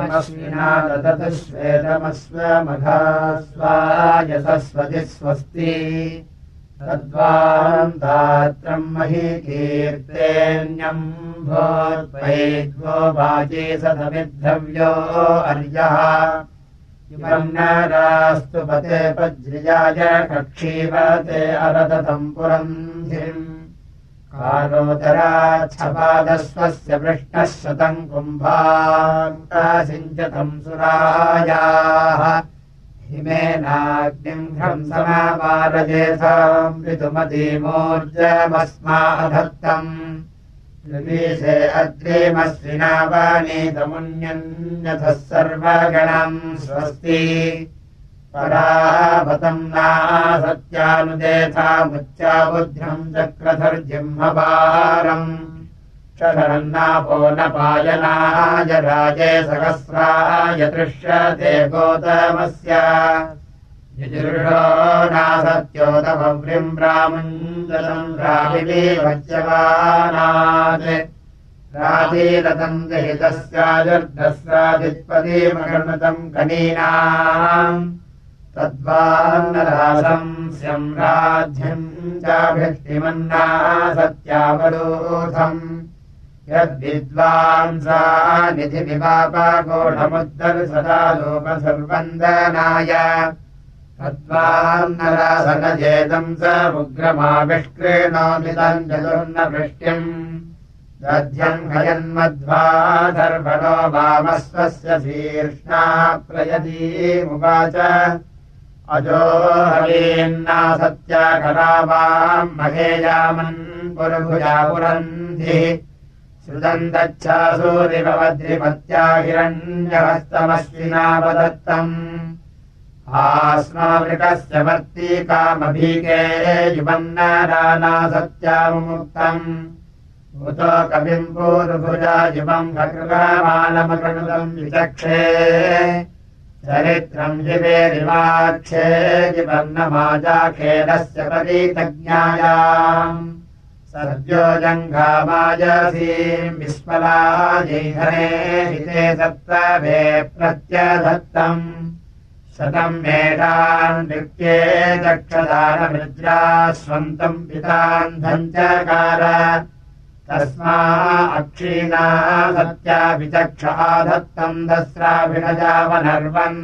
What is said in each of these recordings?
श्वेतमश्विना ददतु श्वेतमस्वमघा स्वायसस्वति स्वस्ति तद्वान्तात्रम् मही कीर्तेऽन्यम् भोद्वैद्वो वाजे सदमिद्धव्यो अर्यः। इमन्नरास्तु पते पज्रियाय कक्षीवते अरदतम् पुरन्धिम् कारोदराच्छपादस्वस्य पृष्णः शतम् कुम्भासिञ्चतम् सुरायाः। हिमेनाग्निम् ह्रंसमावारजेथाम् ऋतुमतीमोर्जमस्माधत्तम् ऋवीशे अग्रेमश्विनावानीतमुन्यन्यथः सर्वगणम् स्वस्ति पराभतम् नासत्यानुदेथामुच्चा बुद्ध्यम् चक्रधर्जिह्मपारम् शरन्नापो न पायनाय राजे सहस्राय दृश्यते गोतमस्य। यजुर्षो नासत्योतमव्रिम् रामुञ्जलम् राविलीवज्यवानात् राजीरतम् दहितस्याजुर्धस्रादित्पदीमगणतम् कनीनाम् तद्वान्नरासम् स्यम् राज्यम् चाभिष्टिमन्ना सत्यावरोधम् यद्विद्वांसा निधिविवापाकोढमुद्धर्सदा लोकसर्वन्दनाय तद्वान्नरासनजेतम् स उग्रमाविष्क्रेणोमिदम् चतुर्नवृष्ट्यम् दध्यम् हयन्मध्वा सर्वणो वामस्वस्य शीर्ष्णा प्रयतीमुवाच अजो हवीन्ना सत्याकरावाम् महेयामन् पुरभुजा पुरन्धिः। श्रुतम् हिरण्यहस्तमश्विनावदत्तम् आस्मावृकस्य वर्तीकामभीके युवन्नराना सत्यामुक्तम्। उतो कविम् पूर्भुजा युवम् खकृगामानमकृतम् विचक्षे चरित्रम् जिवेरिवाक्षे जिवर्णमाजाखेलस्य परीतज्ञायाम् सद्यो जङ्घामाजसीम् हिते सप्तभे प्रत्यधत्तम् शतम् मेधान् नृत्ये दक्षदानमृज्रा स्वन्तम् पितान्धम् चकार तस्मा अक्षीणा सत्या विचक्षा धत्तम् दस्राभिणजावनर्वन्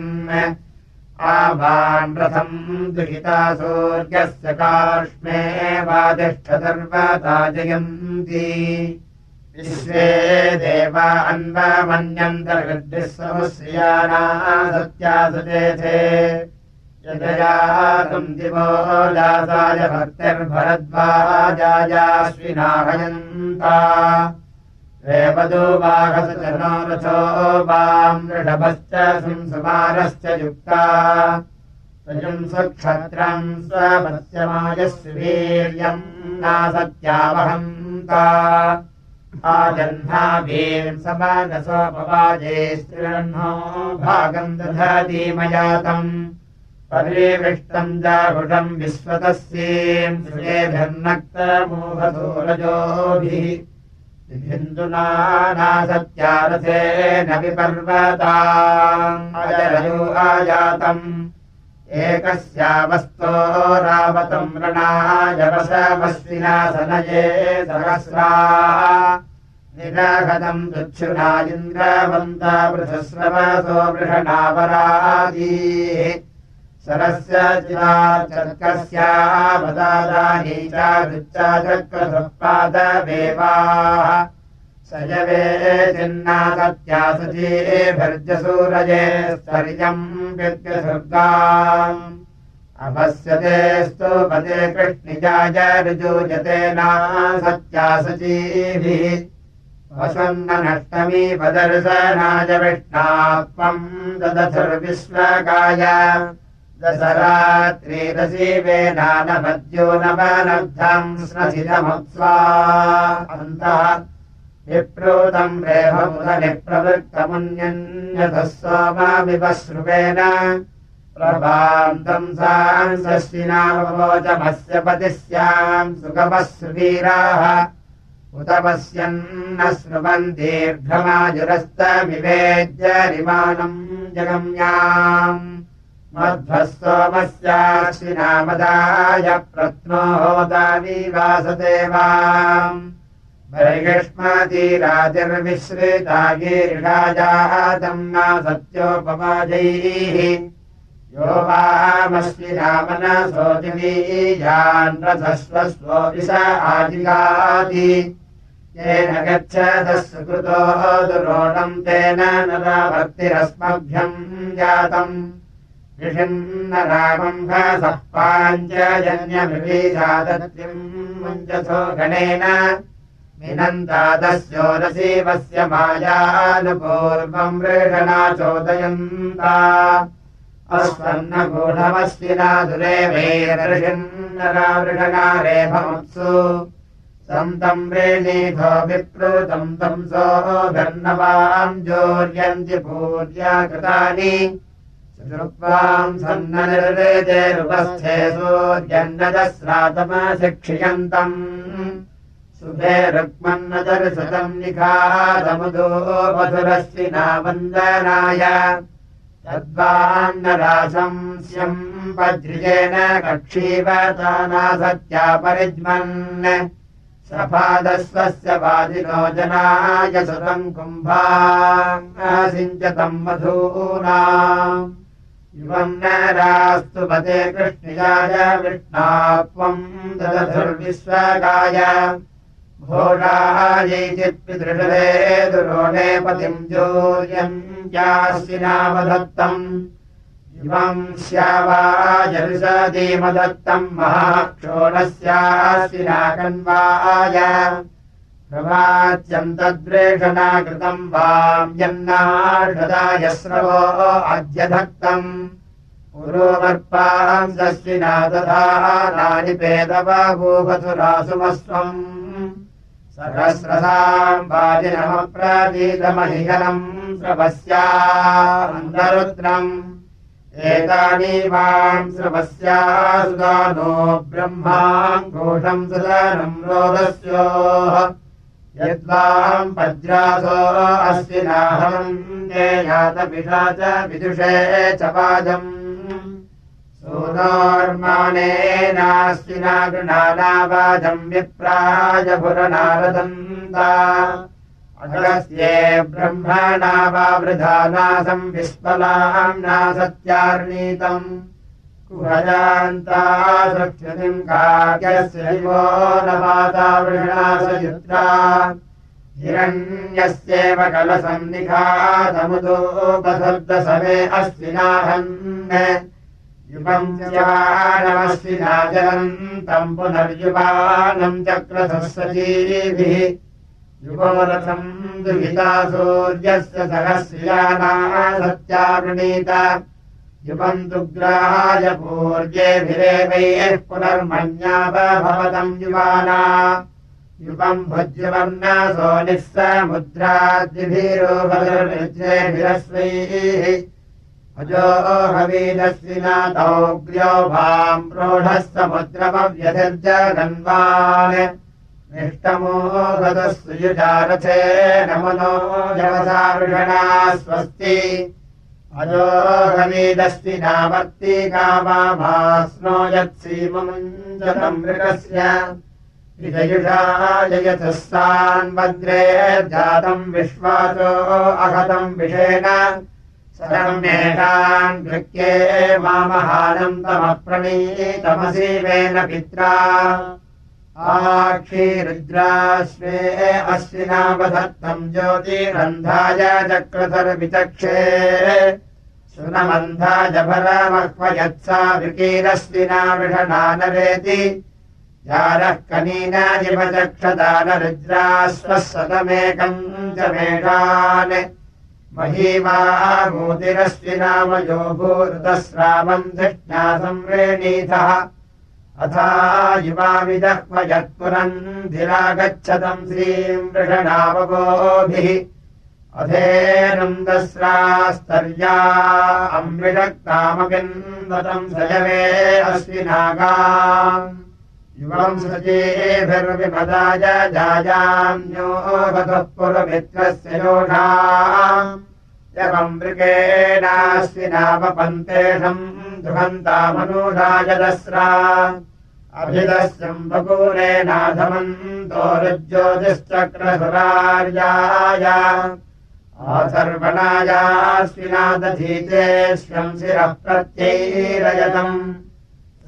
आवान् रथम् दुहिता सूर्यस्य कार्ष्मे वादिष्ठसर्वता जयन्ति विश्वे देवा अन्वमन्यन्तर्गद्भिः समुश्रियाणा सत्या सुजेथे भक्तिर्भरद्वाजायाश्विनाहयन्ता रेवदो वाहस च नो रथो वाम् ऋषभश्च संसुमारश्च युक्ता। स्वयम् स्वक्षत्रम् स्वमत्यमायस्य वीर्यम् नासत्यावहन्ता आजह्नाभीम् समानसोपवाजे स्त्रिरह्नो भागम् दधातीमयातम् परिविष्टम् जागुषम् विश्वतस्येम् श्रेभिर्नक्तमोहसोरजोभिः बिन्दुना नासत्यारथेन विपर्वतायो आयातम्। एकस्यावस्तो रावतम् रणायवसमस्विनासनये सहस्रा। निरागतम् दुच्छुना इन्द्रवन्ता पृथस्रवसो वृषणावरादीः सरस्य चिराचर्कस्यावदानी चारुच्चा चक्रसत्पादवेवाः स जवे चिन्ना सत्या सचीभिर्जसूरजे स्तर्यम् व्यत्यसर्गा अभस्यते स्तूपते कृष्णिजाय ऋजूयते ना सत्या सचीभिः वसन्ननष्टमी पदर्शनाय विष्णात्वम् ददथुर्विश्वकाय दशरात्रिरसीवेनानमद्यो नवनब्धम् स्नसितमुत्स्वा अन्तः विप्रोतम् रेभमुदनिप्रवृत्तमुन्यन्यथः सोमाविवश्रुवेन प्रभान्तम् सांसस्विनामवोचमस्य पतिः स्याम् सुगमः सुवीराः उत पश्यन्न श्रुवन् दीर्घमाजुरस्तमिवेद्यरिमाणम् जगम्याम् मध्वः सोमस्याश्विनामदाय प्रत्नो होदाविवासते वा बर्हिष्मतीरातिर्विश्रिता गीर्षाजातम् न सत्योपवाजैः यो वामश्विनामनसोतिनीजान्रथस्वस्वो विष आदिगाति। येन गच्छतः सुकृतो दुरोणम् तेन नराभक्तिरस्मभ्यम् जातम् ऋषिन्न रामम्भसः पाञ्चजन्यमृगीजातम् मुञ्चसो गणेन विनन्दादस्योरसीवस्य मायानुपूर्वम् मृषणा चोदयन्ता अस्वन्नगूढमस्विनादुरे वैरऋषिन्नरावृषणारेभमुत्सु। सन्तम् वेणीधो विप्लुतम् तम् सोऽघर्णवाम् जोर्यन्ति पूर्या कृतानि सन्ननिर्वेदेरुपस्थे सूर्यन्नदस्रातमशिक्षियन्तम् शुभे रुक्मन्नदर्शतम् निखादमुदो मधुरस्विना वन्दनाय तद्वान्नराशम् स्यम् वज्रिजेन कक्षीवतानासत्या परिज्मन्। सपादस्वस्य वादिनो जनाय सुतम् कुम्भासिञ्चतम् मधूना युवम् नरास्तु पते कृष्णियाय विष्णात्वम् ददधुर्विश्वगाय। घोषायैचित्पितृषदे दुरोणे पतिम् जोर्यम् ्यास्विनामदत्तम् इमम् स्यावाजरुषदीमदत्तम् महाक्षोणस्यास्विनाकन्वाय प्रवाच्यम् तद्वेषणा कृतम् वाम् यन्नाषदाय स्रवो अद्यधक्तम् पुरोमर्पाम् दस्विना तथा नानिपेदवाभूपथुरासुमस्वम् सहस्रसाम् वाजिनमप्रतीतमहिहनम् श्रवस्यान्दरुद्रम् एतानि वाम् श्रवस्या सुदानो ब्रह्माम् घोषम् सुदानम् रोदस्योः यद्वाम् वज्रासो अस्विनाहम् ते यातपिषा च विदुषे च पादम् सोनोर्माणेनास्विना गृणानावाजम् विप्राय पुरनारदन्ता अगस्त्ये ब्रह्मणा वा वृधानासम् विस्मलाम्ना सत्यार्णीतम् कुहजान्ता सक्षतिम् काव्यस्य यो न माता वृषणासयुत्रा हिरण्यस्येव कलसन्निखातमुदोपसर्दसमे अस्विनाहन् युवम् नमस्विना जलन्तम् पुनर्युवानम् चक्रधः सजीभिः युवोरथम् दुहिता सूर्यस्य सहस्रियाना सत्यावृणीत। युवम् दुग्राय पूर्येभिरेवैः पुनर्मण्यापभवतम् युवाना युवम् भुज्यवर्णसो निःसमुद्राद्विभिरोभद्रेभिरस्वैः अजो हवीदस्विना दौग्र्यो भाम् प्रोढः समुद्रमव्यधिर्जगन्वान् निष्टमो गतस्युजारथे नमनो जवसावृषणा स्वस्ति अजोहमीदस्ति नावर्ति कामास्नो यत्सीममुञ्जतम् मृगस्य। विजयुषा सान्वद्रे जातम् विश्वासो अहतम् विषेण। सरम्येषान् कृत्ये मामहानन्दमप्रणीतमसीवेन पित्रा। आक्षीरुद्राश्वे अश्विनावधत्तम् ज्योतिरन्धाय चक्रधरविचक्षे सुनमन्धाय भरमह्वयत्सा विकीरस्विना विषणानरेति यारः कनीनादिवचक्षदानरुद्राश्वः सतमेकम् च मेषान् महीवा भूतिरस्विनामयो भूरुतस्रावम् धृष्णा संवेणीतः अथा युवाविदह्वयत्पुरन्धिरागच्छतम् श्रीम् वृषणावगोभिः अधेनन्दस्रास्तर्या अमृषक्तामपिन्वतम् सजवे अस्विनागा युवम् सचेभिर्विपदाय जायान्यो गतः पुरमित्रस्य योषा यवम् मृगेणास्ति नामपन्तेषम् दुहन्तामनूषाय दस्रा। अभिदस्यम् बकूरेणाधमन्तो रुज्योतिश्चक्रसुरार्याय आसर्वणायास्विनादधीतेष्वम् शिरः प्रत्यैरयतम्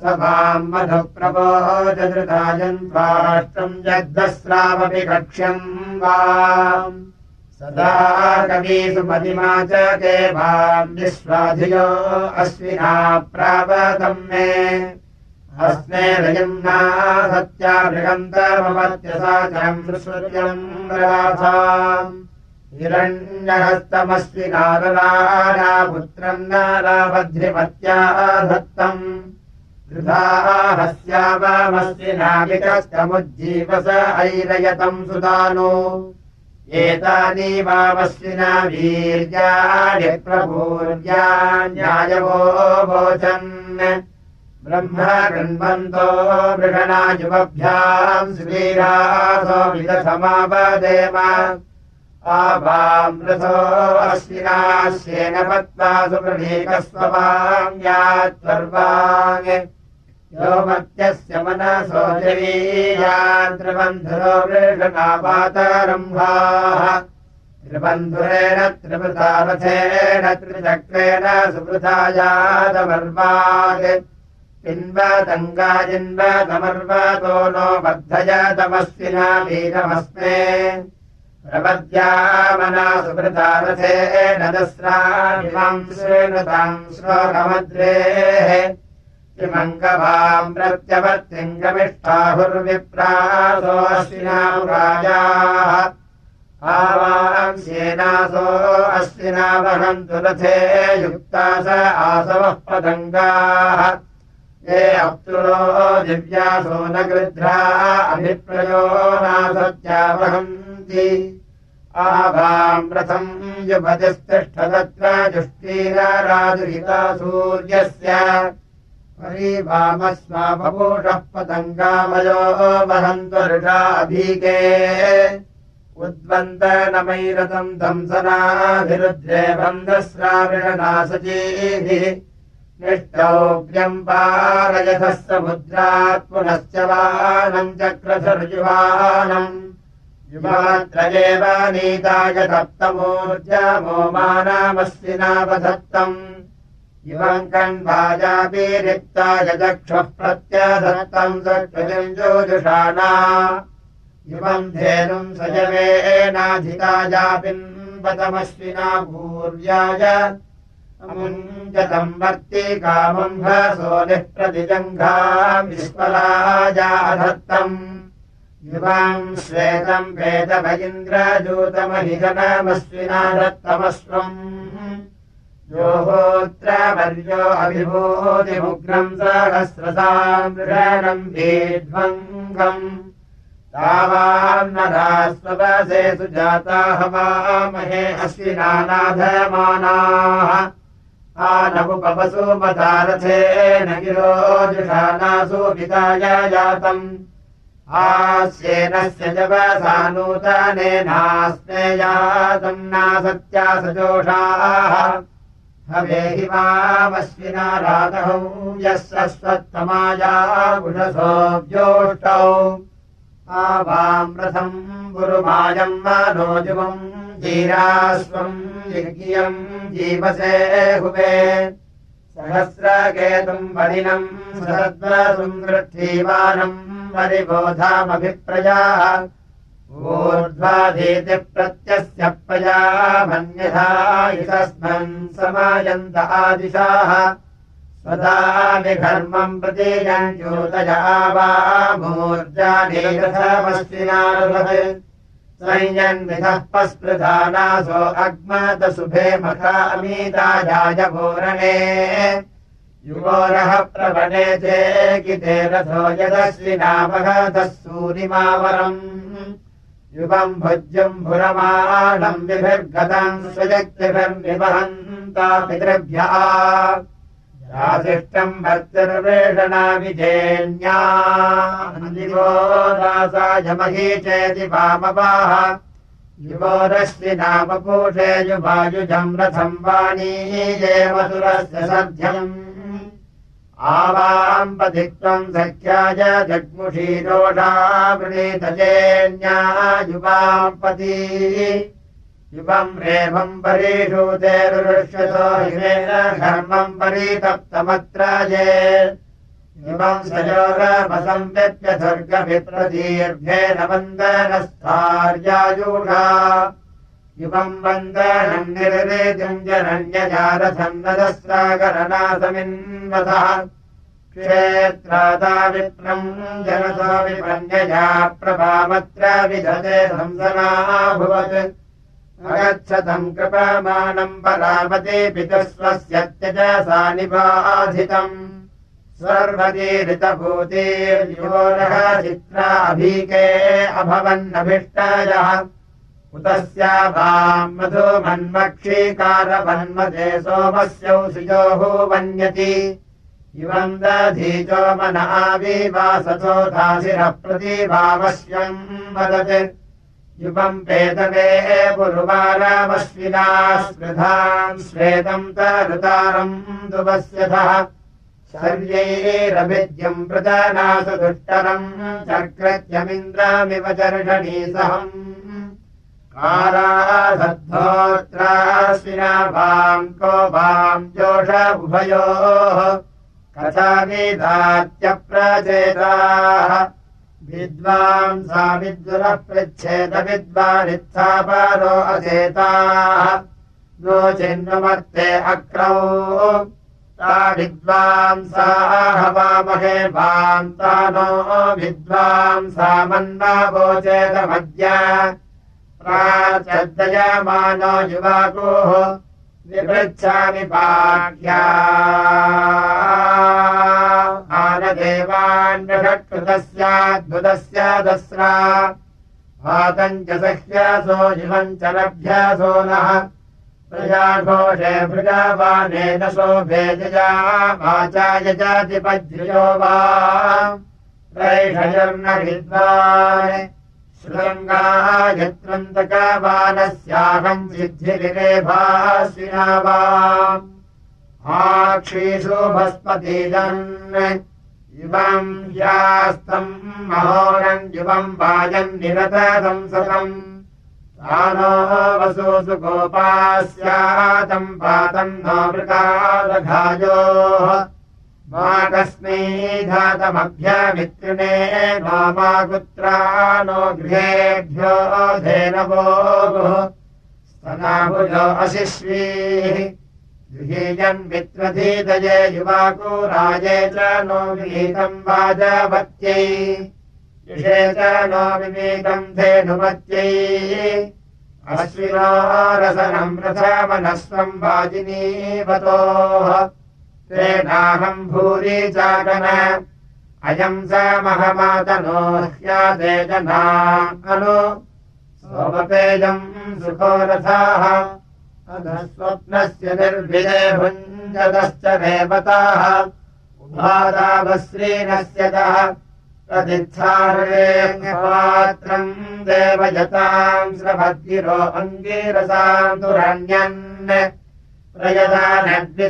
स वाम् मधुप्रबोधृतायन्त्वाष्ट्रम् जग्दस्रावपि कक्ष्यम् वा। सदा कवीषु मदिमा च के वाम् विश्वाधियो अश्विना प्रावतम् मे। अस्मे रयम्ना सत्या बृहन्तमत्यसाचरम् सूर्यम् राधा हिरण्यहस्तमस्ति नारराणा पुत्रम् नाराभद्रिमत्या धत्तम् हस्यावामस्ति नाविकस्तमुज्जीवस ऐरयतम् सुदानो। एतानि वामस्विना वीर्याणि प्रभूर्यान्यायवो वोचन्। ब्रह्म गृह्णन्तो मृगणा युवभ्याम् श्रीरासो विदधमावदेम आवामृतो अश्विनाश्येन पत्ता सुप्रभीकस्ववाङ्यात्वर्वाङ् यो मत्यस्य मनसो जवीयान्त्रिबन्धुरो वृषणापातरम्भाः त्रिबन्धुरेण त्रिवृतारथेन त्रिचक्रेण सुवृथायादमर्वात् पिन्वदङ्गाजिन्वदमर्वतो नो वर्धय तमस्विना वीरमस्मे प्रपद्यामना सुभृतारथेन दस्रामिमाम् श्रेणुताम् श्लोकमद्रेः किमङ्गवाम् प्रत्यवर्तिम् गमिष्ठाहुर्विप्रासोऽश्विनाम् राजाः आवाम् सेनासो अश्विना वहन्तु रथे, युक्ता स आसवः पतङ्गाः। ये अप्तुरो दिव्यासो न गृध्रा, अभिप्रयो नासत्या आभाम् रथम् युपतिस्तिष्ठदत्र जुष्टीराजुहिता सूर्यस्य परिवामस्वापपूषः पतङ्गामयो वहन्तु ऋषाभीके उद्वन्दनमैरथम् दंसनाभिरुद्रे बन्धस्राविणनासचीभिः निष्टौग्र्यम् पारयथः समुद्रात् पुनश्च वानम् चक्रसर्जुवानम् युवात्रयेव नीताय सप्तमूर्जमो मानामस्विनावधत्तम् इवम् कण्वाजापि रिक्ताय चक्षुः प्रत्यधत्तम् सत्कृतिम् ज्योजुषाणा इवम् धेनुम् सजवेनाधिताजापिन्वतमश्विना भूर्याय। अमुञ्जतम् वर्ति कामम् भसो निःप्रतिजङ्घाम् विस्मराजाधत्तम् युवाम् श्वेतम् वेदभगिन्द्रजूतमहिगणमस्विना दत्तमस्वम् योहोत्र वर्यो अभिभूतिमुग्रम् सहस्रसाम् मृषणम् वेध्वङ्गम् तावान्नदास्वसे सुजाता हवामहे अश्विनानाधमानाः। आनमुपवसु मतारथेन गिरोजुषानासु पिताय जातम् आस्येनस्य जवसा नूतनेनास्मे जातम् नासत्या सजोषाः हवेहि वामश्विना रातहौ यः स्वत्तमाया गुणसो ज्योष्टौ आवाम् रथम् गुरुमायम् मनोजुवम् जीरास्वम् यज्ञियम् जीवसे हुवे। सहस्रकेतुम् वदिनम् सद्वसुम् गृह्णीवानम् परिबोधामभिप्रजाः ऊर्ध्वाधीति प्रत्यस्य प्रजा मन्यथा इतस्मन् समायन्त आदिशाः। स्वदामि घर्मम् प्रतीयञ्जोतया वा मूर्जानीरथमस्विनारभत् संयन्विधः पस्पृधानासो अग्मतशुभे मखामीताजाय पूरणे युवोरः प्रवणे चे किते रथो यदश्विनामघतः सूरिमावरम्। युवम् भुज्यम् भुरमाणम् विभिर्गतम् स्वजक्तिभिर्विवहन्ता पितृभ्यः। राशिष्टम् भक्तिर्वेषणाविधेन्यादिवो दासायमही चेति वामवाः युवोरश्वि नामपूषे युवायुजम् रथम् वाणीये मधुरस्य सध्यम् आवाम् पथित्वम् सख्याय वृणीतजेन्या युवाम् पती युवम् परीषूतेरुष्यतो हिमेन घर्मम् परीतप्तमत्र ये युवम् सयोगमसम् व्यप्य स्वर्गभिप्रदीर्घेन वन्दनस्थार्यायूढा युवम् वन्दनम् निर्वेदिम् जनन्यजारसन्नदस्राकरणासमिन्वतः क्षेत्रादा विप्रम् जनतो विपन्यजा प्रभामत्र विधते संसनाभुवत् अगच्छतम् कृपमाणम् परामते पितुस्वस्य त्यजसा निबाधितम्। सर्वतीरितभूतिर्योरः चित्राभीके अभवन्नभिष्टायः उतस्या वाम् मधुमन्मक्षीकारवन्मते सोमस्यौ सिजोः वन्यति। इवम् दधीचो मन आविवासतो दासिरः प्रतिभावश्यम् वदत्। युवम् पेतवे पुरुवारामश्विना स्मृधाम् श्वेतम् तरुतारम् दुवस्यथः। शर्यैरभिद्यम् प्रजानासु दुष्टरम् चक्रत्यमिन्द्रामिव चर्षणीसहम्। कारासद्धोत्राश्विना वाम् को वाम् जोष उभयोः कथानिधात्यप्रचेताः विद्वांसा पृच्छेद विद्वानित्थापारो अचेताः नो चिन्वमर्ते अक्रौ। ता विद्वांसा हवामहे वान्ता नो विद्वांसा मन्नावोचेदमद्य प्राचर्दयमानो युवाकोः निपृच्छामि पाठ्या दस्रा। भातम् च सह्यासो युवम् च लभ्यासो नः। प्रजाघोषे भृगावानेन शोभेजया वाचा यजातिपज्यो वा। प्रैषयर्न विद्वान् सिद्धिरेभासिना वा आक्षीषु भस्पतीदन् युवम् यास्तम् महोरम् युवम् वाजम् निरतम् सतम्। तानो वसुसु गोपास्यातम् पातम् नो मृगादघायोः मा कस्मै धातमभ्यमित्रिणे नो मा कुत्रा नो गृहेभ्यो धेनवो स्तनाभुजो गृहीयन् मित्रधीतये युवाको राजे च नो विनीतम् वाजवत्यै युषे च नो विनीतम् धेनुवत्यै अश्विनो रसनम् रथमनस्वम् वाजिनीवतोः तेनाहम् भूरि चाकन अयम् स महमातनो ह्यादे जना। अनु। सोमपेयम् सुखो रथाः। स्वप्नस्य निर्भिदे भुञ्जतश्च देवताः। उभादावश्रीनस्यतः प्रतिच्छारेपात्रम् देवयताम् श्रभद्गिरो अङ्गीरसाम्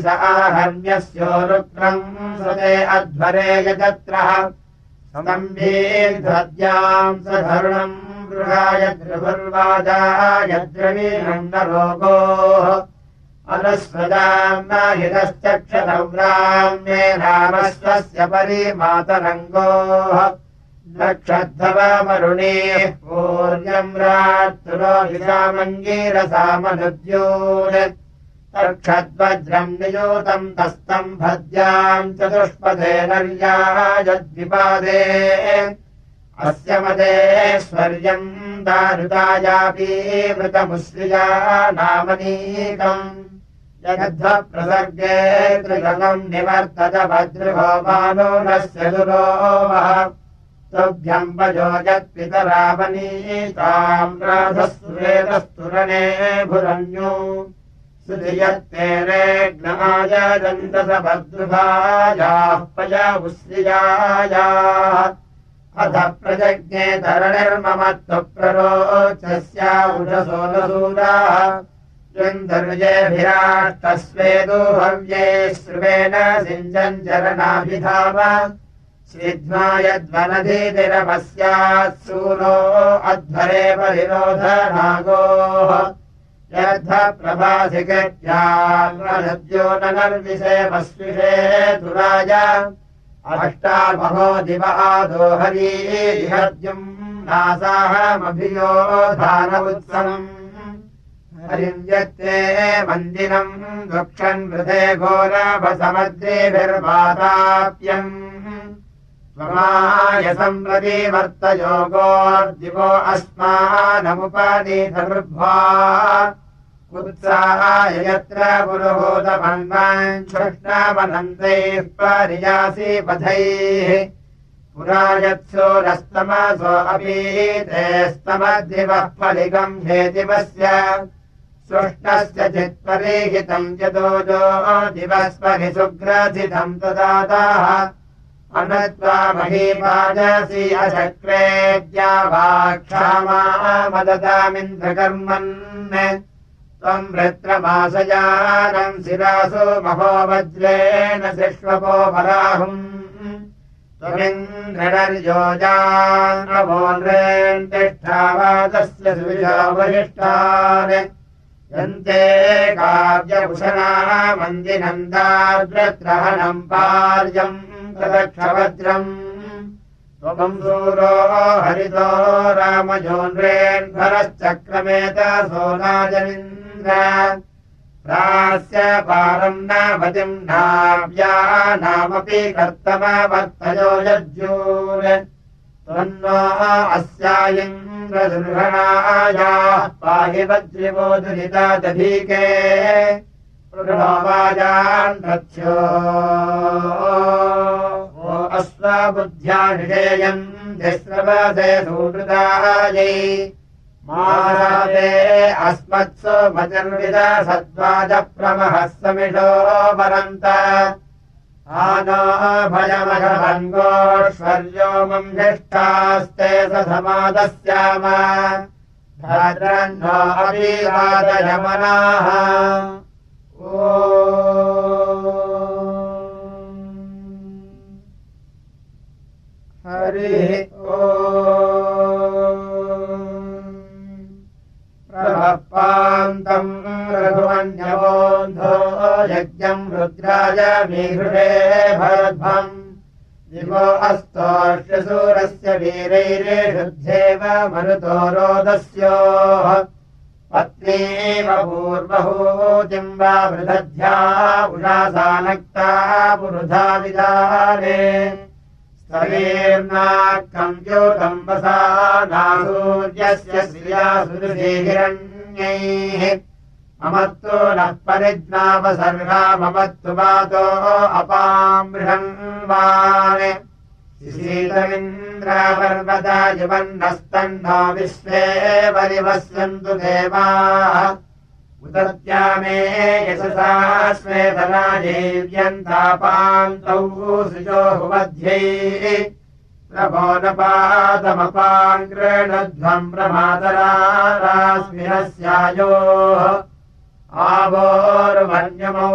आहर्ण्यस्योरुक्रम् सते अध्वरे यजत्रः सम्भीर्ध्वद्याम् स धरुणम् गृहाय द्रभुर्वाजाय द्रवीणम् न रोगोः। अनुस्वदाम् न हितश्चक्षरव्राम्ये रामस्वस्य परिमातरङ्गोः। नक्षद्धवमरुणेः पूर्यम् रात्रोहितामङ्गीरसामनुद्योन् तर्क्षद्वज्रम् नियोतम् तस्तम् भद्याम् चतुष्पदे नर्यायद्विपादे अस्य मदेश्वर्यम् दारुदायापीवृतमुश्रिया नामनीकम् जगध्वप्रसर्गे त्रिगम् निवर्तत भद्रभोमानो नस्य यत्पितरावनीताम् राधस्तुरेतस्तुरणे भुरन्यो सुधियत्तेरेग्नायदन्तसभद्रुभायाः पय उश्रियायाः अथ प्रजज्ञे धरणिर्ममत्वप्ररोचस्या उषसोनसूराः चन्दर्यभिराट्तस्वेदो हव्ये श्रुवेण सिञ्जन् चरणाभिधाम श्रीध्वा यद्वनधिरमस्यात् सूनो अध्वरे परिरोधनागोः प्रभासिकत्याद्यो नर्विषेमस्विषे तुराय अष्टामहो दिव आदो हरीहद्युम् नासाहमभियोधानवुत्सवम् हरिञ्जत्ते मन्दिरम् दुक्षन् वृधे घोरभसमद्रेभिर्वादाप्यम् वर्तयोगोर्दिवो अस्मानमुपनीतमृभ्वा उत्साहाय यत्र पुरुहूतमन्वान् कृष्णमनन्तैः परियासि पथैः पुरा यत्सोरस्तमसो अपि ते स्तमद्दिवः फलिकम् हेतिमस्य। सृष्टस्य चित्परिहितम् यतो जो दिवस्परि सुग्रथितम् तदाताः अनत्वा महीपाजसि अचक्रेद्या वा क्षामा मदतामिन्द्रकर्मन् त्वम् वृत्रमासजानम् शिरासु महोवज्रेण शिष्वपो पराहुम् त्वमिन्द्रर्योजान्वोन्रेन् तिष्ठावादस्य सुविशावशिष्टान् यन्ते काव्यभूषणा मन्दिनन्दाद्रत्रहणम् पार्यम् तदक्षवज्रम् त्वम् सूरो हरितो रामजोन्रेन्भरश्चक्रमेत सोनाजनिन् प्रास्य पारम् नापतिम् नाव्या नामपि कर्तमवर्तयो यज्जून् त्वन्नो अस्यायिन्द्रदुर्घणायाः पाहि वज्रिवोदुरिता दधीके निषेयम् तिस्रवसे सुहृदायै मारादे अस्मत्सु मतिर्विद सद्वाजप्रमहः समिषो मम्भिष्ठास्ते स समादस्याम। भद्रन्नो ओ हरिः ओ पान्तम् रघुवन्यवोन्धो यज्ञम् रुद्राय मीहृषे भरध्वम् दिवो अस्तोष्यसूरस्य वीरैरेषुद्धेव मरुतो रोदस्योः पत्नीव पूर्वहूतिम् वा वृदध्या उषासानक्ता पुरुधा विदाने वीर्नाकम् ज्योतम्बसा नासूर्यस्य श्रियासुरहिरण्यैः ममत्तु नः परिज्ञापसर्गा ममत्तु वातो अपामृहन्वान् युवन्नस्तन्नो विश्वे परिवस्यन्तु देवाः। उदत्या मे यशसा स्वेदना देव्यन्तापान्तौ सुजोहुमध्यै प्रभो न पादमपाङ्कृणध्वम् आवोर्वन्यमौ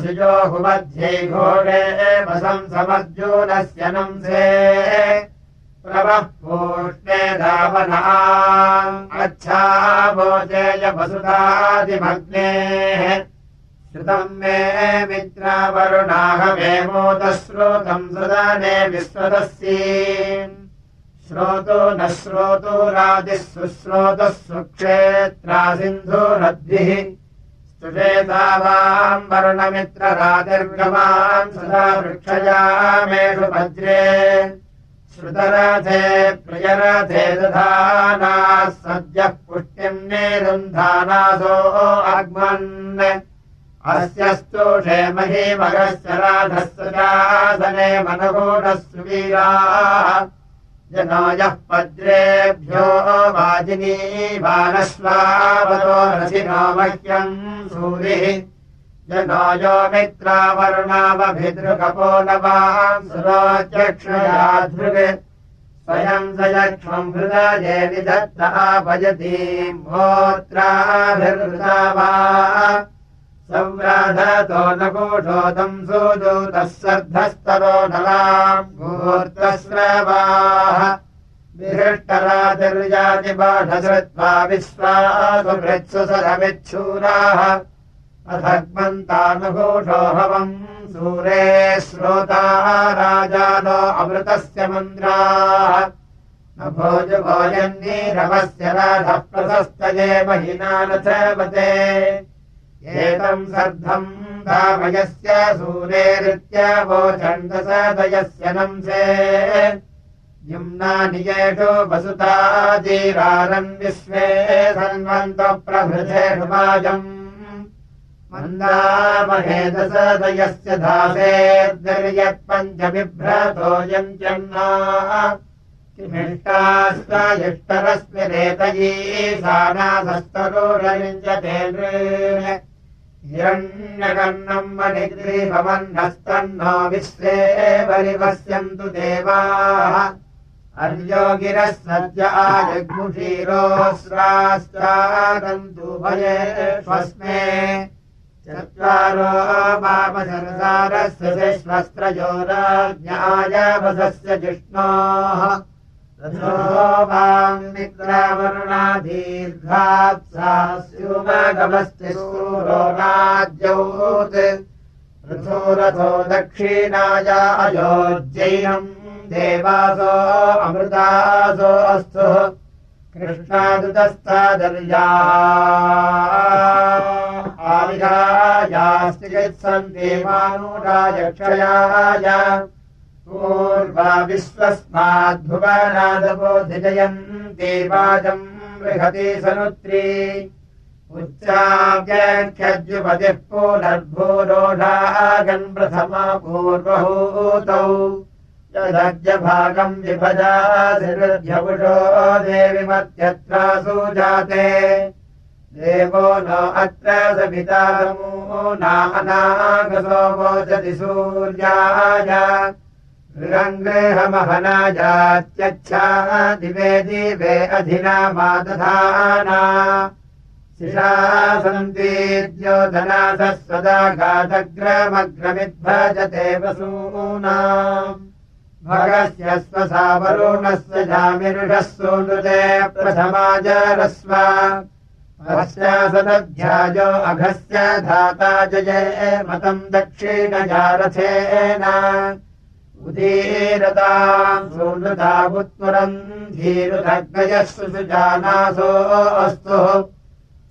सुजोहुमध्ये घोरे वसम् समर्जूनस्य नंसे प्रवः पूष्णे धावना। अच्छा भोजेय वसुधादिमग्नेः श्रुतम् मे मित्रावरुणाहमे मोदश्रोतम् सदाने विश्वदस्यी श्रोतो न श्रोतो रादिः सुश्रोतः सुक्षेत्रा सिन्धुरद्भिः स्तुषेतावाम् वरुणमित्ररातिर्गमान् सदा वृक्षयामेषु भद्रे श्रुतरथे प्रियरथे दधानाः सद्यः पुष्टिम् नेरुन्धानासो अग्मन् अस्य स्तोषे महीमगस्य राधस्य चासने मनगोढः सुवीराः जनायः पद्रेभ्यो रसिनो मह्यम् सूरिः। जनायो मित्रावरुणावभिदृगपो नवाम् सुरोचक्षयाधृग् स्वयम् स यक्ष्मम् हृदये विदत्ता भजतीम् भोत्राभिर्हृदा वा संव्राधतो न कोषोदम् सुदूतः सर्धस्तरो भूर्तस्रवाः। विहृष्टरातिर्यातिबाढधृत्वा विश्वासुभृत्सु सरमिच्छूराः अथग्मन्तानुघोषो हवम् सूरे श्रोताः राजानो अमृतस्य मन्द्राः न भोजभोजन्नीरवस्य राधः प्रशस्तये महिना न चवते एतम् सर्धम् दामयस्य सूरेरित्यवोचण्डसदयस्य नंसे। युम्नानियेषु वसुताजीरारन् विश्वे सन्वन्तप्रभृतेषु वाजम् मन्दामहेदसदयस्य धासेर्यत्पञ्चबिभ्रतोऽयञ्चन्ना किमिष्टास्त इष्टरस्मिरेतयी सानासस्तरोरयुञ्जते हिरण्यकर्णम् मणिग्रीभवह्नस्तन्नो विश्वे परिपश्यन्तु देवाः। अर्योगिरः सद्य आजग्मुषीरोऽस्राश्चागन्तु भयेष्वस्मे चत्वारो मापसरसारस्य वसस्य जिष्णोः ृणादीर्घात्सा स्युमगमस्ति सूरो राज्यौत् रथो दक्षिणाय अयोज्यैनम् देवासो अमृतासो अस्तु। कृष्णादुतस्तादर्या आविरायास्ति यत्सन्ति मानुरायक्षयाय पूर्वा विश्वस्माद्भुवनादबोधिजयन्ति वाजम् बृहति सनुत्री। उच्चाव्याख्यद्युपतिः पुनर्भूरोढागन् प्रथमा पूर्वहूतौ यदज्यभागम् विभजाधिरुध्यपुषो देविमत्यत्रासु जाते देवो न अत्र सपितामो नानागसो वोचति सूर्याय गृहङ्गृहमहनाजात्यच्छा दिवे दिवे अधिना मादधाना शिषा सन्ति द्योधना सदा घातग्रमग्रमिद्भजते वसूना। भगस्य स्वसा वरुणस्य जामिरुषः सूनुते प्रथमाजरस्व सदध्याजो अघस्य धाता जये मतम् दक्षिणजारथेन उदीरताम् धीरुदग्नयः सुजानासो अस्तु।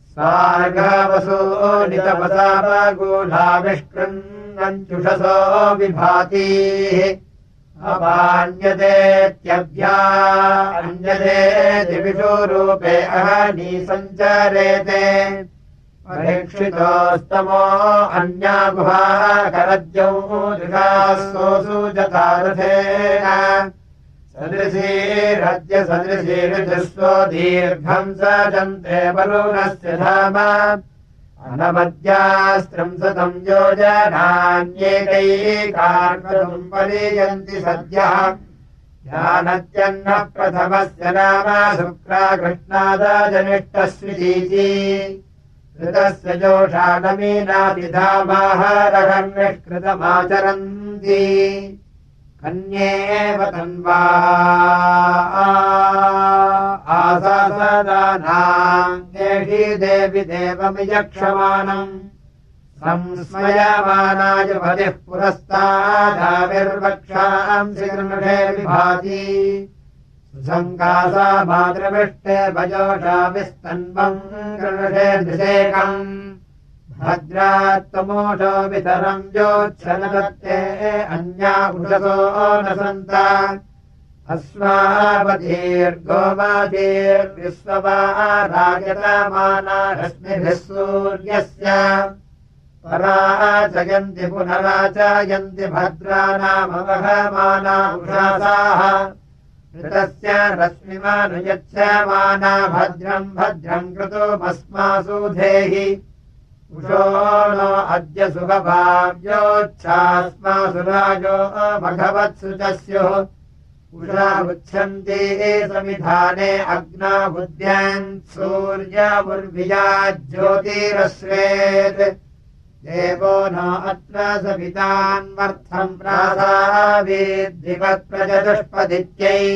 सार्गावसो नितपसामगूढाविष्कृन्नञ्चुषसो विभातीः। अपान्यतेत्यभ्या अन्यते दिविषो रूपे अहनी सञ्चरेते परीक्षितोस्तमो अन्या गुहाकरद्यौ दृशासोऽसु जतारथेन सदृशीरद्य सदृशीर्जस्वो दीर्घम् स जन्ते वरुणस्य धाम। अनमद्यास्त्रिंशतम् योजनान्येकैकार्कम् परियन्ति सद्यः। ध्यानत्यन्नः प्रथमस्य नाम शुक्रा कृष्णादजनिष्टस्विजीति कृतस्य निष्कृतमाचरन्ति कन्येव तन्वा आसासदानाम् देवी देवि देवमियक्षमाणम्। संस्मयमानाय पतिः पुरस्तादाविर्वक्षांसि गृहे विभाति मातृविष्टे भजोषाभिस्तन्वम् गृहे दृशेकम् भद्रात्तमोषो वितरम् योच्छनदत्ते अन्या उषसो न सन्त। रश्मिभिः सूर्यस्य। पराचयन्ति पुनराचयन्ति भद्रानामवहमाना उषासाः ऋतस्य रश्मिमानुयच्छमाना भद्रम् भद्रम् कृतोमस्मासु धेहि। उषो अद्य च स्युः उषा उच्छन्ति समिधाने अग्ना बुद्ध्यान् सूर्यमुर्विजा ज्योतिरश्वेत् देवो न अत्र सवितान्वर्थम् प्रासावेद्धिवत्प्रजदुष्पदित्यै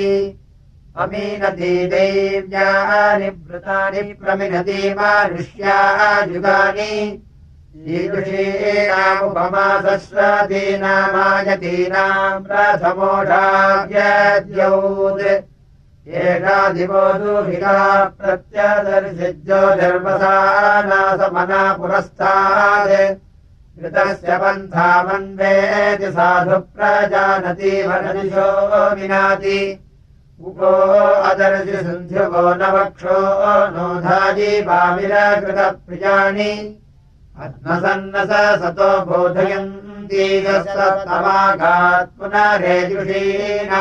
अमीनती देव्यानि वृतानि प्रमिनती मानुष्यायुगानि ईदृशीनामुपमासस्वतीनामायतीनाम् प्रथमोषाव्यद्यौत् एषा दिवो दुहिता प्रत्यदर्शिज्योतिर्वसानासमना पुरस्तात् कृतस्य पन्था मन्वेति साधु प्रजानति वनदिशो विनाति। उपो अदर्शि सन्ध्युवो न वक्षो नोधाजी वामिरकृतप्रियाणि आत्मसन्नस सतो बोधयन्ती तमाघात् पुनरेजुषीणाम्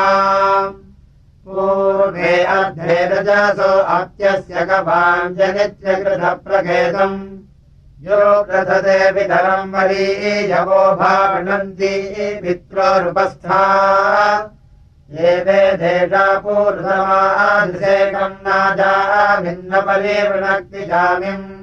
पूर्वे रजसो अत्यस्य गवाञ्जनित्यकृतप्रखेदम् यो प्रथते विधरम् वरीयवो भावनन्ति पित्रोरुपस्था एवेदेशा पूर्वमादिशेकम् नाजा भिन्नपरिवृणक्तिजामिम् अरेपसा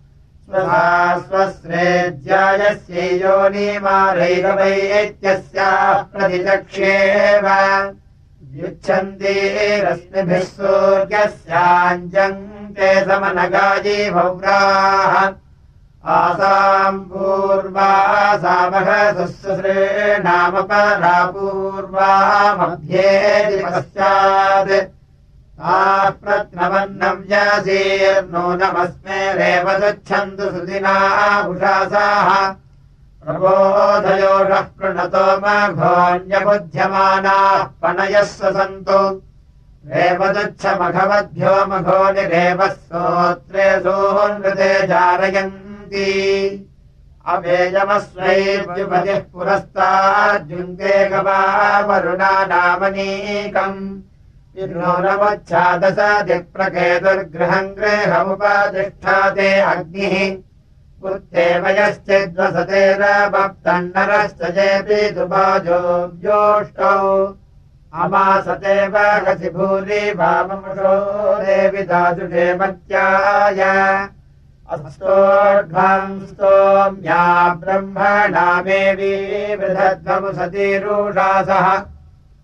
स्वस्रेज्यायस्यै योनिमारैरवैत्यस्याः प्रतिचक्ष्येव युच्छन्ति रश्मिभिः सूर्यस्याञ्जम् ते समनगाजी भव्राः। आसाम् पूर्वा मध्ये पश्चात् प्रत्नवन्नव्यासीर्नूनमस्मे रेवदच्छन्तु सुदिना उषासाः प्रबोधयोषः प्रणतो मघोऽन्यबुध्यमानाः पणयः सन्तु। रेवदच्छमघवद्भ्यो मघो निरेवः सोत्रे सोऽनृते जारयन्ति अवेजमस्वैर्युपतिः पुरस्ताद्युङ्गे गवा वरुणा नामनीकम् नवच्छादशादिप्रकेतुर्गृहम् गृहमुपतिष्ठाते अग्निः। वयश्चिद्वसतेन दुभाजो ज्योष्टौ अमासते वसि भूरि वाममुषो देवि दासुषे मत्याय। अस्तोढ्वाम् स्तोम्या ब्रह्मणामेवी वृधध्वमुसतीरूषासः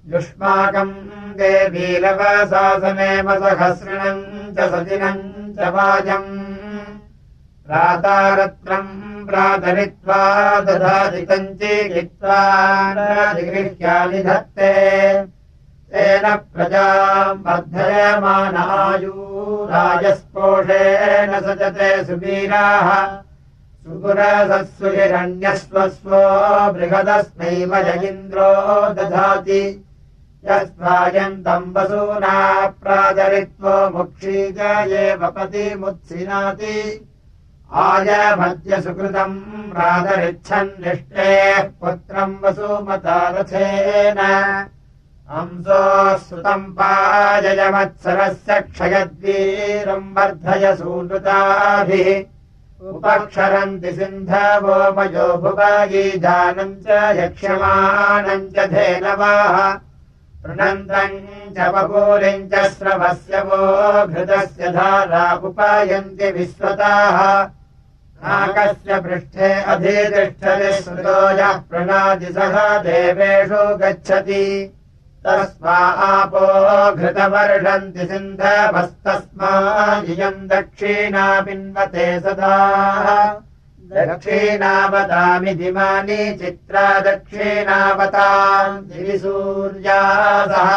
युष्माकम् देवीलवशासनेम सहस्रणम् च सदिनम् च वाजम्। प्रातारत्रम् प्रातरित्वा दधादिकम् चिकित्वागृह्यानि धत्ते तेन प्रजाम् वर्धयमानायूराजस्पोषेण सजते सुवीराः। सुपुरसत्सुहिरण्यस्वस्वो बृहदस्मैव जगीन्द्रो दधाति यस्वायन्तम् वसूना प्रादरित्वो मुक्षीज एव पतिमुत्सिनाति आयभद्यसुकृतम् प्रादरिच्छन्निष्टेः पुत्रम् वसुमतारथेन हंसोः सुतम् पाययमत्सरस्य क्षयद्वीरम् वर्धय सूनृताभिः। उपक्षरन्ति सिन्धवोमयो भुवायी जानम् च यक्ष्यमाणम् च धेनवाः पृणन्तम् च बभूरिम् च श्रवस्य वो घृतस्य धारा उपायन्ति विश्वताः नाकस्य पृष्ठे अधितिष्ठति श्रुतो यः प्रणादि सह देवेषु गच्छति। तस्मा आपो घृतवर्षन्ति सिन्धवस्तस्मा इयम् दक्षिणा पिन्वते सदा दक्षिणावतामि दिमानि चित्रा दक्षिणावताम् दिविसूर्या सह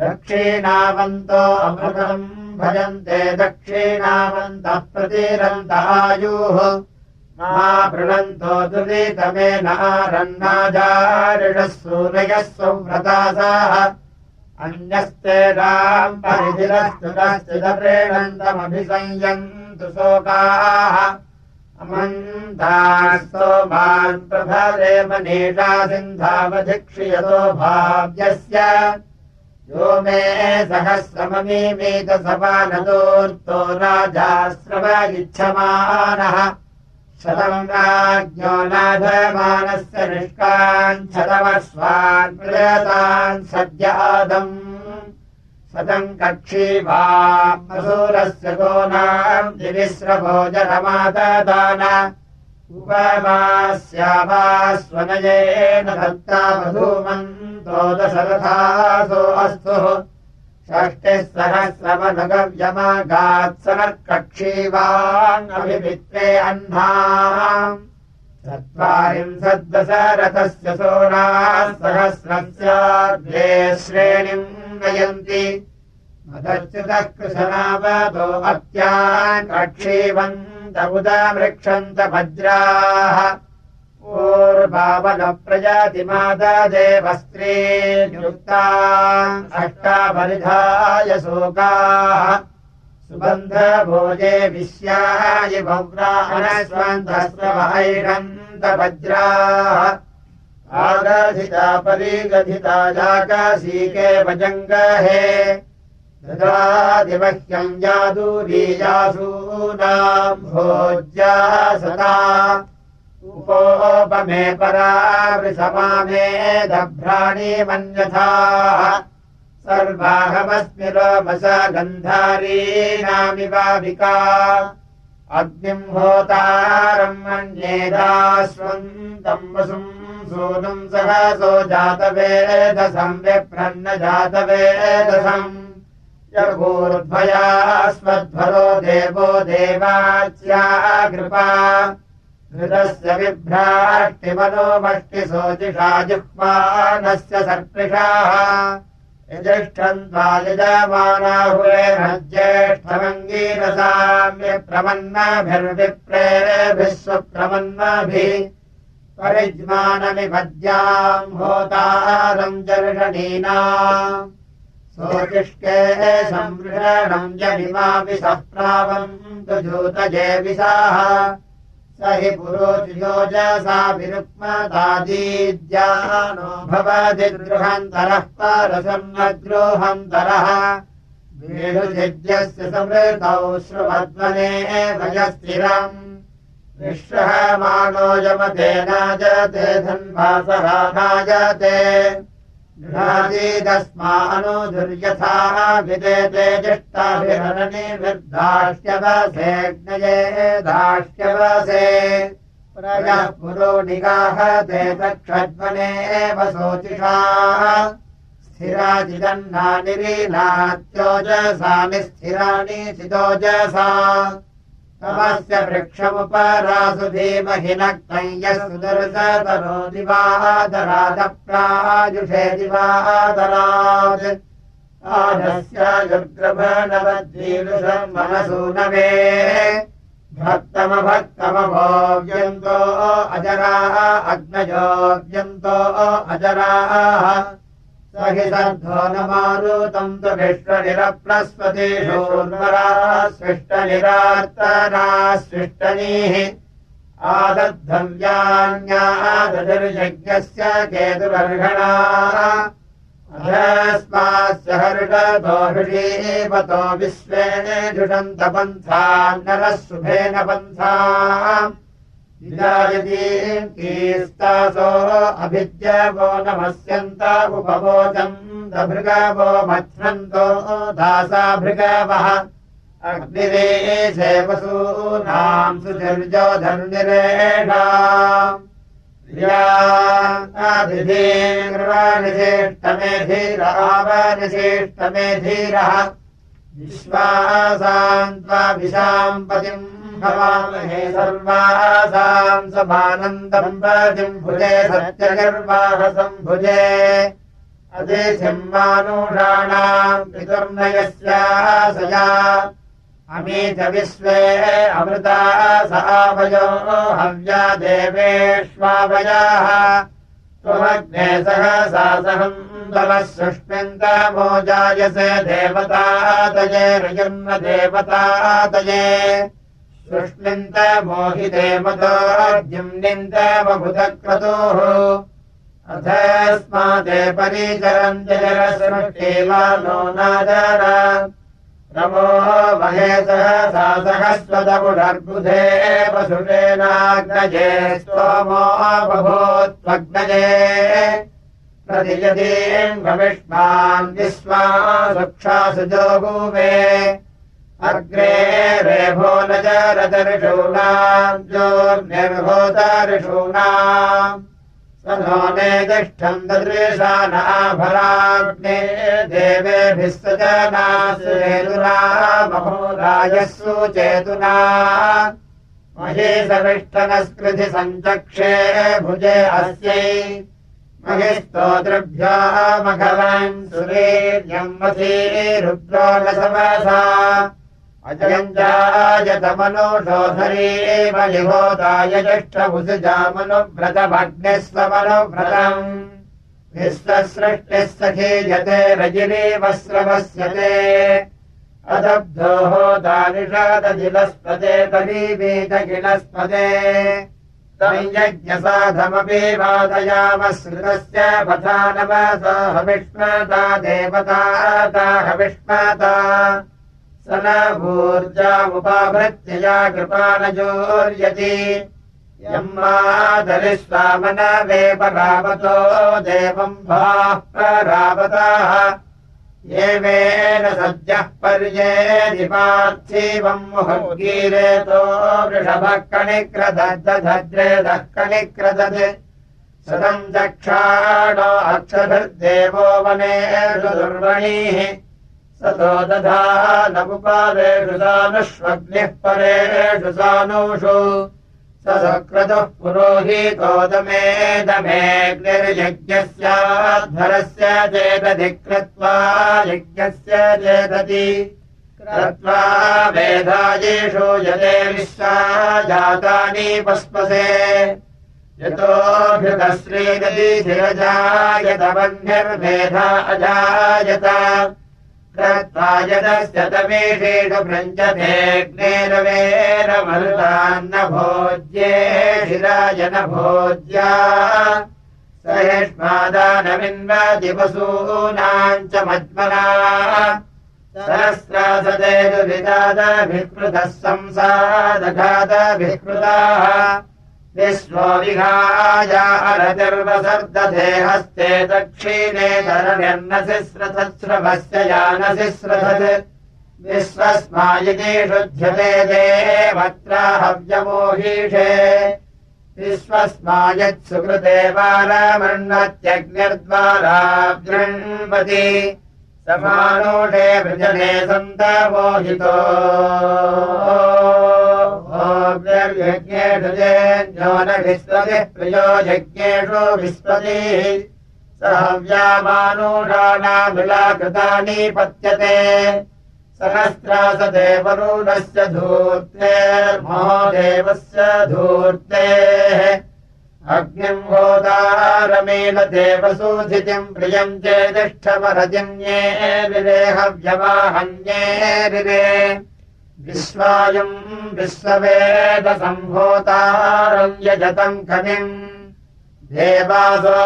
दक्षिणावन्तो अमृतम् भजन्ते दक्षिणावन्तः प्रतिरन्तायुः मा पृणन्तो दुरितमेन आरन्नाजारिणः सूरयः सुव्रतासाः। अन्यस्ते राम् परिधिरस्तुरस्थितप्रेणन्तमभिसंयन्तु शोकाः अमन्तास्तोमान् प्रभरे मनीषा सिन्धावधिक्ष्यतो भाव्यस्य। यो मे सहस्रममीमीतसपानतोऽर्तो राजाश्रव इच्छमानः। शतम् राज्ञो नाधमानस्य निष्काञ्छतमस्वान् प्रयतान् सद्यादम् शतम् कक्षी वा असूरस्य गोनाम् दिविस्रभोजनमाददान उपमास्यावा स्वनयेन दत्ता मधूमन्तो दशरथासो अस्तु षष्टिः सहस्रमनगव्यमागात्सनःकक्षीवाङ्गभित्रे अह्नाम् चत्वारिंशद्दशरथस्य सोणाः सहस्रस्याग्रे श्रेणिम् नयन्ति मदच्युतः कृशनावतो अत्यान् कक्षीवन्त उदमृक्षन्त वज्राः ूर्वावनप्रजातिमाददेवस्त्री युक्ता अष्टापरिधाय शोकाः। सुबन्धभोजे विश्याय भव्राणस्वन्धस्वैरन्तवज्राः आगधिता परिगथिता जाकाशीके भजङ्गहे ददादिमह्यम् जादूरीयासूनाम् भोज्या सदा उपोपमे परावृसमामे दभ्राणी मन्यथाः। सर्वाहमस्मि रोमस गन्धारीणामिवाविका अग्निम् होतारम् मन्येदास्वन्तम् वसुम् सूनुम् सहसो जातवेदसम् विप्रन्न जातवेदसम् यगोर्ध्वयास्मध्वरो देवो देवाच्या कृपा घृतस्य बिभ्राष्टिमनोमष्टिशोचिषा जिह्वानस्य सर्पिषाः। यजिष्ठम् त्वालिजमानाहुरेण ज्येष्ठमङ्गीरसाम्यप्रमन्नभिर्विप्रेभिः स्वप्रमन्नभिः परिज्मानमिपद्याम् होतारम् जर्षणीना। सोचिष्टे संवृषणम् जमिमापि सप्रावन्तु जूतजेविषाः स हि पुरोजसा विरुक्मदादीद्यानो भवति गृहन्तरः परसन्नद्रोहन्तरः। वेणुजिद्यस्य समृतौ श्रुवध्वने भजस्थिरम् विश्रहमाणो यमते नाजते धन्वासः नाजते गृहादीदस्मानो दुर्यथाः विदेते जिष्टाभिहरणिर्दाष्ट्यवसेऽग्नये दाष्ट्यवसे प्रजः पुरो निगाहते तक्षध्वनेव शोचिषाः स्थिराजिदन्नानिरीनात्योजसानि स्थिराणि चिदोजसा तमस्य वृक्षमुपरासु नक्तय्यः सुदर्शतरो दिवादरादप्रायुषे दिवादरात् आदस्य युग्रभनवद्वीरुषम् मनसु नवे भक्तमभक्तमभोव्यन्तो अजराः अग्नयोव्यन्तो अजराः स हि सद्धो न मारुतम् तु विष्टनिरप्रस्पतिषोर्वराः स्विष्टनिरार्तनाः स्विष्टनीः आदद्धव्यान्यादतिर्यज्ञस्य केतुर्हणाः अधस्मास्य हर्षतो हृषीपतो विश्वेन धुषन्तपन्था नरः शुभेन पन्था नमस्यन्त उपवोचम् दभृगवो मथ्नन्तो दासा भृगवः अग्निरे वसूनाम् सुचर्जो धर्निरेषा निषेष्टमेधीरावनिषेष्टमेधीरः विश्वासाम् त्वा विशाम् पतिम् भवामहे सर्वासाम् समानन्दम् पतिम् भुजे सत्यगर्वाहसम् भुजे अतिथिम्मानुषाणाम् पितुर्नयस्यासया अमी च विश्वे अमृता सावयो हव्या देवेष्वावयाः। त्वमग्ने सह सा सहम् तवः सुष्मिन्तमो जायसे देवतातये रजन्म देवतातये सुष्मिन्त मोहिते मतो बभुतक्रतोः अथस्माते परिचरम् जरसृष्टेवा नो नमो महेशः सा सहस्वदपुनर्बुधे वसुषेणाग्नजे स्तोमो बभूत्वग्नजे प्रतियदीम् भविष्मान् विश्वा सुक्षासुजो भूमे अग्रे रेभो न च रतऋषूणाम् ज्योर्निर्भूतऋषूणाम् स नो तिष्ठम् ददृशानाभराग्ने देवेभिः स जनासेतुना महोरायः सुचेतुना महे सविष्ठनस्कृति सञ्चक्षे भुजे अस्यै। महिस्तोतृभ्यो मघवन् सुरेर्यम् वसी रुद्रो न समसा अजयम् जायतमनुषोधरी बलिहोदाय ज्येष्ठभुसुजामनुव्रतमग्निः स्वमनुव्रतम् विश्वसृष्टिः सखीयते रजिनीवस्रवस्यते अदब्धो होदानिषादजिलस्पदे तरीबीजगिलस्पदे संयज्ञसाधमपि वादयामश्रितस्य पथा नमसा हविष्मता देवता हविष्मता स न ऊर्जामुपाभृत्यया कृपा न जोर्यति यम्मादरिष्वामनवेपरावतो देवम् भाः परावताः। येवेन सद्यः पर्येति पार्थिवम् मुहुर्गीरेतो वृषभः कणिक्रदद्दधद्रेदः कणिक्रदत् सदम् चक्षाणो अक्षभिर्देवो दुर्वणीः दधा नमुपादेषु सानुष्वग्निः परेषु सानुषु स सक्रतुः पुरोहितोदमेदमेऽग्निर्यज्ञस्याध्वरस्य चेदधि कृत्वा यज्ञस्य चेदति कृत्वा वेदायेषु यते विश्वा जातानि पस्पसे। यतोऽभ्युतश्रीगति शिरजायतबन्धिर्भेदा अजायत यदस्य तमेषेषु भ्रञ्चतेऽग्नेरवेरमरुतान्न भोज्ये शिराय न भोज्या सहेष्मादानमिन्वदिवसूनाम् च मज्मना सहस्रासदेतुविदादभिकृतः संसादघातभिकृताः विश्वो विहायारतिर्वसर्दधे हस्ते दक्षिणे धरण्यन्नसिस्रथस्रभस्य यानसिस्रथत्। विश्वस्मायिति शुध्यते देवत्रा हव्यमोहीषे विश्वस्मायत्सुकृते वारमण्णत्यग्निर्द्वारा गृह्णपति समानोषे वृजने सन्तमोहितो यज्ञेषु विस्पतिः प्रियो यज्ञेषु विस्पतिः। सहव्यामानूषाणामिलाकृतानि पत्यते। सहस्रासदेवरूढस्य धूर्तेर्महोदेवस्य धूर्तेः। अग्निम् गोदारमेण देवसूधितिम् प्रियम् चेदिष्ठपरजन्ये विरेहव्यवाहन्ये विरे विश्वायम् विश्ववेदसम्भूतारम् यजतम् कविम् देवासो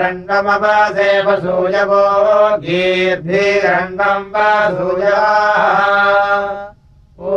रण्डमवासे वसूयवो गीर्भिरण्डम् वासूयाः ओ